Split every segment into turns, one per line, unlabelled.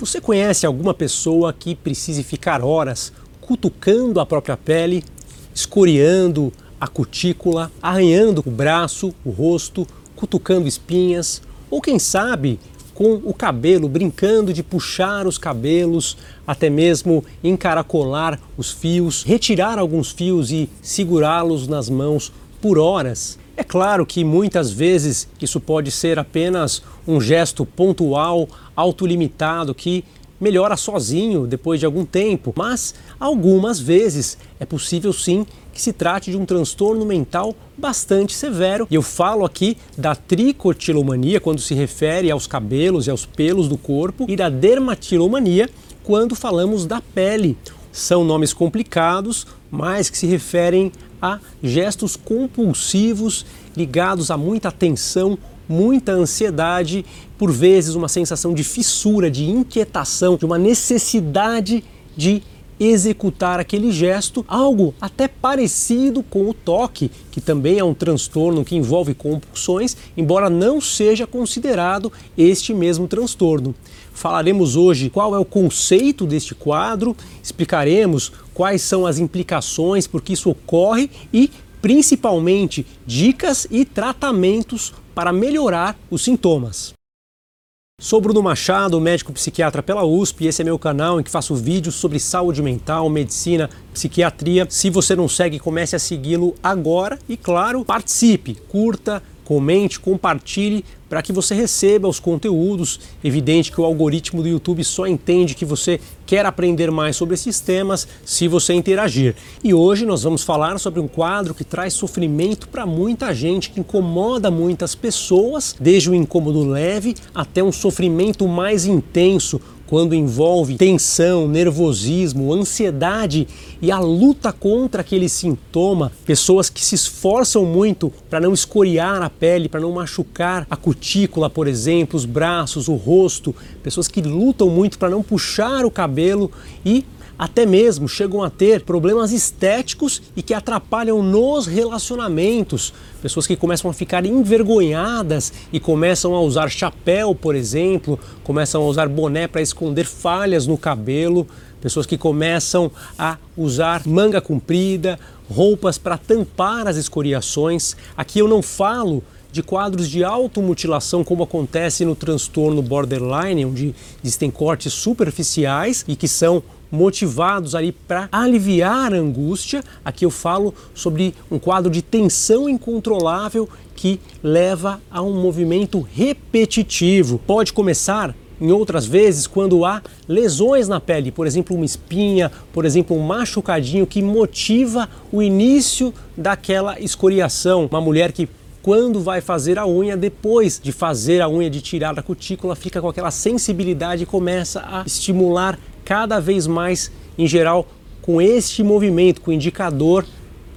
Você conhece alguma pessoa que precise ficar horas cutucando a própria pele, escoriando a cutícula, arranhando o braço, o rosto, cutucando espinhas, ou quem sabe com o cabelo, brincando de puxar os cabelos, até mesmo encaracolar os fios, retirar alguns fios e segurá-los nas mãos por horas? É claro que muitas vezes isso pode ser apenas um gesto pontual, autolimitado, que melhora sozinho depois de algum tempo, mas algumas vezes é possível sim que se trate de um transtorno mental bastante severo. E eu falo aqui da tricotilomania quando se refere aos cabelos e aos pelos do corpo e da dermatilomania quando falamos da pele. São nomes complicados, mas que se referem a gestos compulsivos ligados a muita tensão, muita ansiedade, por vezes uma sensação de fissura, de inquietação, de uma necessidade de executar aquele gesto, algo até parecido com o toque, que também é um transtorno que envolve compulsões, embora não seja considerado este mesmo transtorno. Falaremos hoje qual é o conceito deste quadro, explicaremos quais são as implicações por que isso ocorre e principalmente dicas e tratamentos para melhorar os sintomas. Sou Bruno Machado, médico psiquiatra pela USP, e esse é meu canal em que faço vídeos sobre saúde mental, medicina, psiquiatria. Se você não segue, comece a segui-lo agora e, claro, participe, curta, comente, compartilhe para que você receba os conteúdos. Evidente que o algoritmo do YouTube só entende que você quer aprender mais sobre esses temas se você interagir. E hoje nós vamos falar sobre um quadro que traz sofrimento para muita gente, que incomoda muitas pessoas, desde o incômodo leve até um sofrimento mais intenso, quando envolve tensão, nervosismo, ansiedade e a luta contra aquele sintoma, pessoas que se esforçam muito para não escoriar a pele, para não machucar a cutícula, por exemplo, os braços, o rosto, pessoas que lutam muito para não puxar o cabelo e até mesmo chegam a ter problemas estéticos e que atrapalham nos relacionamentos. Pessoas que começam a ficar envergonhadas e começam a usar chapéu, por exemplo, começam a usar boné para esconder falhas no cabelo. Pessoas que começam a usar manga comprida, roupas para tampar as escoriações. Aqui eu não falo de quadros de automutilação, como acontece no transtorno borderline, onde existem cortes superficiais e que são motivados ali para aliviar a angústia. Aqui eu falo sobre um quadro de tensão incontrolável que leva a um movimento repetitivo. Pode começar em outras vezes quando há lesões na pele, por exemplo, uma espinha, por exemplo, um machucadinho que motiva o início daquela escoriação. Uma mulher que quando vai fazer a unha, depois de fazer a unha de tirar da cutícula, fica com aquela sensibilidade e começa a estimular cada vez mais, em geral, com este movimento, com o indicador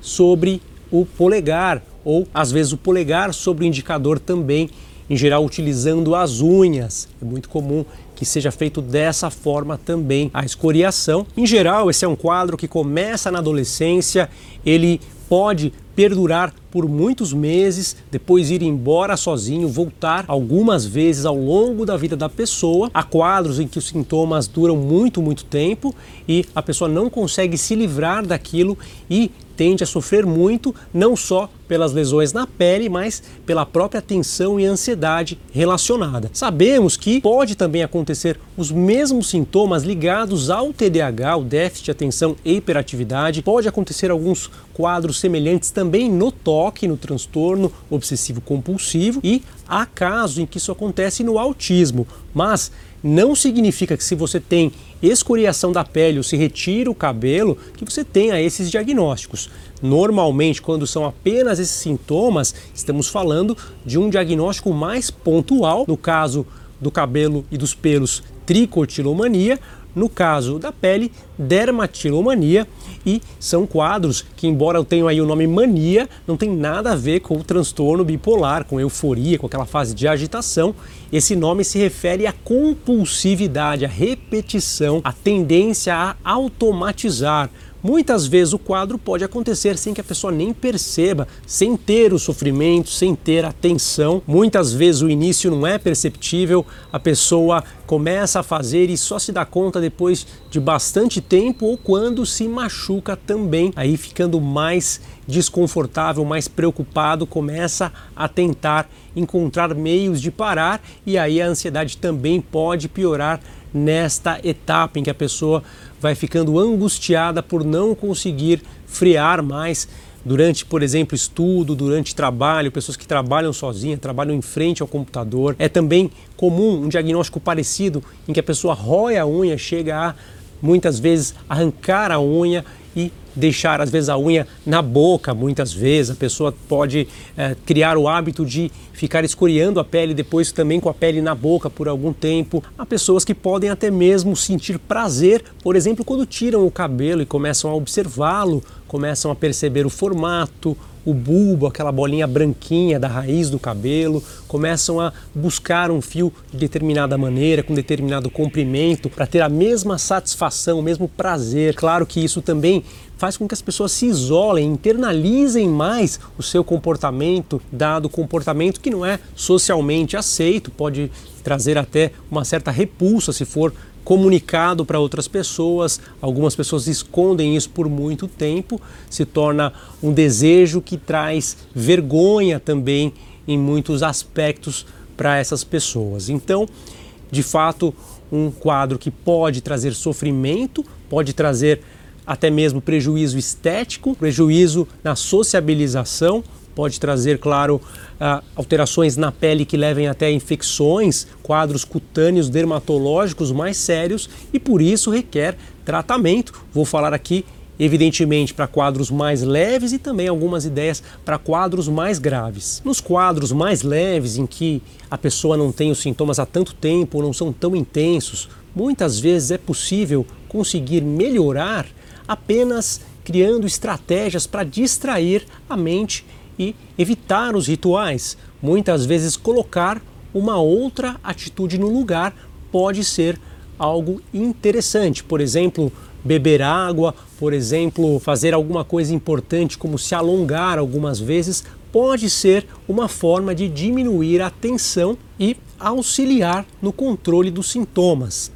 sobre o polegar, ou às vezes o polegar sobre o indicador também, em geral utilizando as unhas. É muito comum que seja feito dessa forma também a escoriação. Em geral, esse é um quadro que começa na adolescência, ele pode perdurar por muitos meses, depois ir embora sozinho, voltar algumas vezes ao longo da vida da pessoa. Há quadros em que os sintomas duram muito, muito tempo e a pessoa não consegue se livrar daquilo e tende a sofrer muito, não só pelas lesões na pele, mas pela própria tensão e ansiedade relacionada. Sabemos que pode também acontecer os mesmos sintomas ligados ao TDAH, o déficit de atenção e hiperatividade. Pode acontecer alguns quadros semelhantes também no toque, no transtorno obsessivo compulsivo e há casos em que isso acontece no autismo, mas não significa que se você tem escoriação da pele ou se retira o cabelo, que você tenha esses diagnósticos. Normalmente, quando são apenas esses sintomas, estamos falando de um diagnóstico mais pontual, no caso do cabelo e dos pelos, tricotilomania, no caso da pele, dermatilomania e são quadros que, embora eu tenha aí o nome mania, não tem nada a ver com o transtorno bipolar, com euforia, com aquela fase de agitação. Esse nome se refere à compulsividade, à repetição, à tendência a automatizar Muitas vezes o quadro pode acontecer sem que a pessoa nem perceba, sem ter o sofrimento, sem ter a tensão. Muitas vezes o início não é perceptível, a pessoa começa a fazer e só se dá conta depois de bastante tempo ou quando se machuca também, aí ficando mais desconfortável, mais preocupado, começa a tentar encontrar meios de parar e aí a ansiedade também pode piorar nesta etapa em que a pessoa vai ficando angustiada por não conseguir frear mais durante, por exemplo, estudo, durante trabalho, pessoas que trabalham sozinhas, trabalham em frente ao computador. É também comum um diagnóstico parecido em que a pessoa rói a unha, chega a muitas vezes arrancar a unha e deixar às vezes a unha na boca, muitas vezes a pessoa pode é, criar o hábito de ficar escoriando a pele depois também com a pele na boca por algum tempo. Há pessoas que podem até mesmo sentir prazer, por exemplo, quando tiram o cabelo e começam a observá-lo, começam a perceber o formato, o bulbo, aquela bolinha branquinha da raiz do cabelo, começam a buscar um fio de determinada maneira, com determinado comprimento, para ter a mesma satisfação, o mesmo prazer. Claro que isso também faz com que as pessoas se isolem, internalizem mais o seu comportamento, dado comportamento que não é socialmente aceito, pode trazer até uma certa repulsa se for comunicado para outras pessoas. Algumas pessoas escondem isso por muito tempo, se torna um desejo que traz vergonha também em muitos aspectos para essas pessoas. Então, de fato, um quadro que pode trazer sofrimento, pode trazer até mesmo prejuízo estético, prejuízo na sociabilização, pode trazer, claro, uh, alterações na pele que levem até infecções, quadros cutâneos dermatológicos mais sérios e por isso requer tratamento. Vou falar aqui, evidentemente, para quadros mais leves e também algumas ideias para quadros mais graves. Nos quadros mais leves, em que a pessoa não tem os sintomas há tanto tempo ou não são tão intensos, muitas vezes é possível conseguir melhorar apenas criando estratégias para distrair a mente e evitar os rituais. Muitas vezes colocar uma outra atitude no lugar pode ser algo interessante. Por exemplo, beber água, por exemplo, fazer alguma coisa importante como se alongar algumas vezes, pode ser uma forma de diminuir a tensão e auxiliar no controle dos sintomas.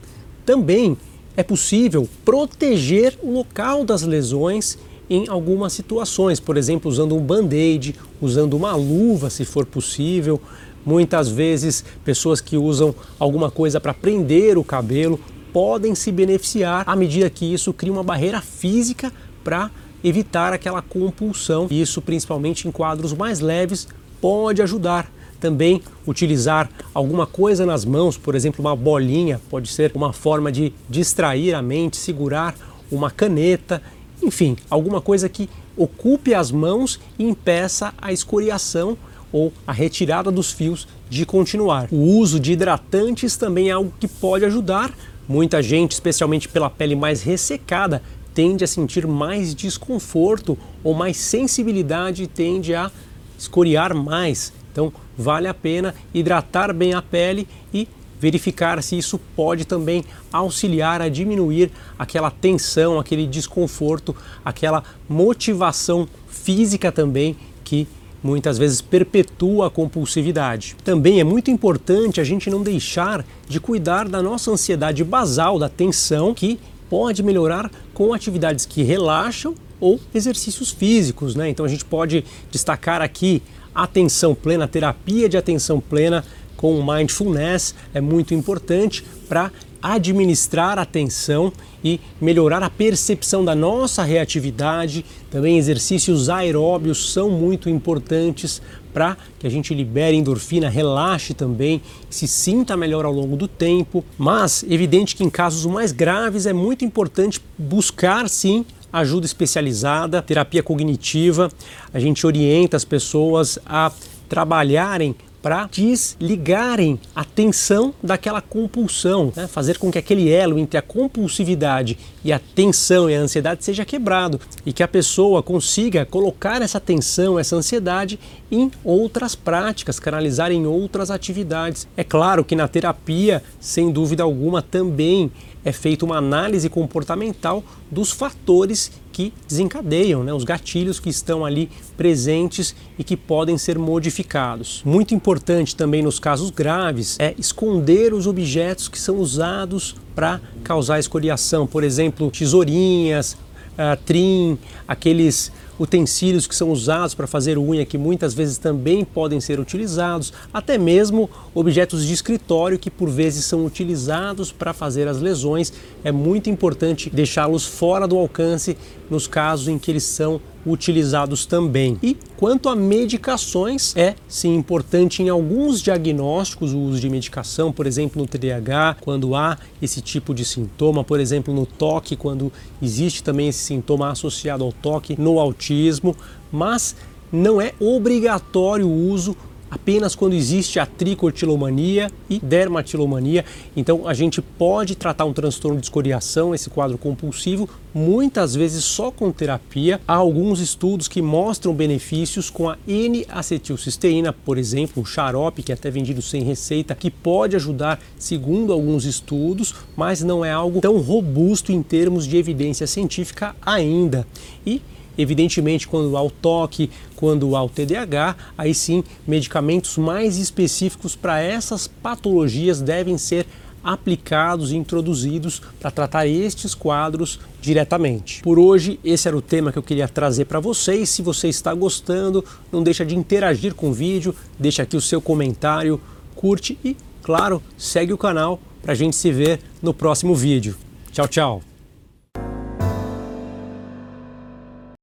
Também é possível proteger o local das lesões em algumas situações, por exemplo, usando um band-aid, usando uma luva, se for possível. Muitas vezes, pessoas que usam alguma coisa para prender o cabelo podem se beneficiar à medida que isso cria uma barreira física para evitar aquela compulsão. Isso, principalmente em quadros mais leves, pode ajudar. Também utilizar alguma coisa nas mãos, por exemplo, uma bolinha, pode ser uma forma de distrair a mente, segurar uma caneta enfim, alguma coisa que ocupe as mãos e impeça a escoriação ou a retirada dos fios de continuar. O uso de hidratantes também é algo que pode ajudar. Muita gente, especialmente pela pele mais ressecada, tende a sentir mais desconforto ou mais sensibilidade e tende a escoriar mais. Então, vale a pena hidratar bem a pele e verificar se isso pode também auxiliar a diminuir aquela tensão, aquele desconforto, aquela motivação física também que muitas vezes perpetua a compulsividade. Também é muito importante a gente não deixar de cuidar da nossa ansiedade basal, da tensão, que pode melhorar com atividades que relaxam ou exercícios físicos, né? Então a gente pode destacar aqui atenção plena, terapia de atenção plena com o mindfulness é muito importante para administrar a atenção e melhorar a percepção da nossa reatividade. Também exercícios aeróbios são muito importantes para que a gente libere endorfina, relaxe também, se sinta melhor ao longo do tempo. Mas evidente que em casos mais graves é muito importante buscar sim ajuda especializada, terapia cognitiva. A gente orienta as pessoas a trabalharem para desligarem a tensão daquela compulsão, né? fazer com que aquele elo entre a compulsividade e a tensão e a ansiedade seja quebrado e que a pessoa consiga colocar essa tensão, essa ansiedade em outras práticas, canalizar em outras atividades. É claro que na terapia, sem dúvida alguma, também é feita uma análise comportamental dos fatores que desencadeiam, né, os gatilhos que estão ali presentes e que podem ser modificados. Muito importante também nos casos graves é esconder os objetos que são usados para causar escoriação, por exemplo, tesourinhas, uh, trim, aqueles utensílios que são usados para fazer unha, que muitas vezes também podem ser utilizados, até mesmo objetos de escritório que por vezes são utilizados para fazer as lesões. É muito importante deixá-los fora do alcance nos casos em que eles são utilizados também. E quanto a medicações, é sim importante em alguns diagnósticos o uso de medicação, por exemplo, no TDAH, quando há esse tipo de sintoma, por exemplo, no toque, quando existe também esse sintoma associado ao toque, no autismo, mas não é obrigatório o uso apenas quando existe a tricotilomania e dermatilomania. Então a gente pode tratar um transtorno de escoriação, esse quadro compulsivo, muitas vezes só com terapia. Há alguns estudos que mostram benefícios com a N-acetilcisteína, por exemplo, um xarope que é até vendido sem receita, que pode ajudar, segundo alguns estudos, mas não é algo tão robusto em termos de evidência científica ainda. E Evidentemente, quando há o toque, quando há o TDAH, aí sim medicamentos mais específicos para essas patologias devem ser aplicados e introduzidos para tratar estes quadros diretamente. Por hoje, esse era o tema que eu queria trazer para vocês. Se você está gostando, não deixa de interagir com o vídeo, deixa aqui o seu comentário, curte e, claro, segue o canal para a gente se ver no próximo vídeo. Tchau, tchau!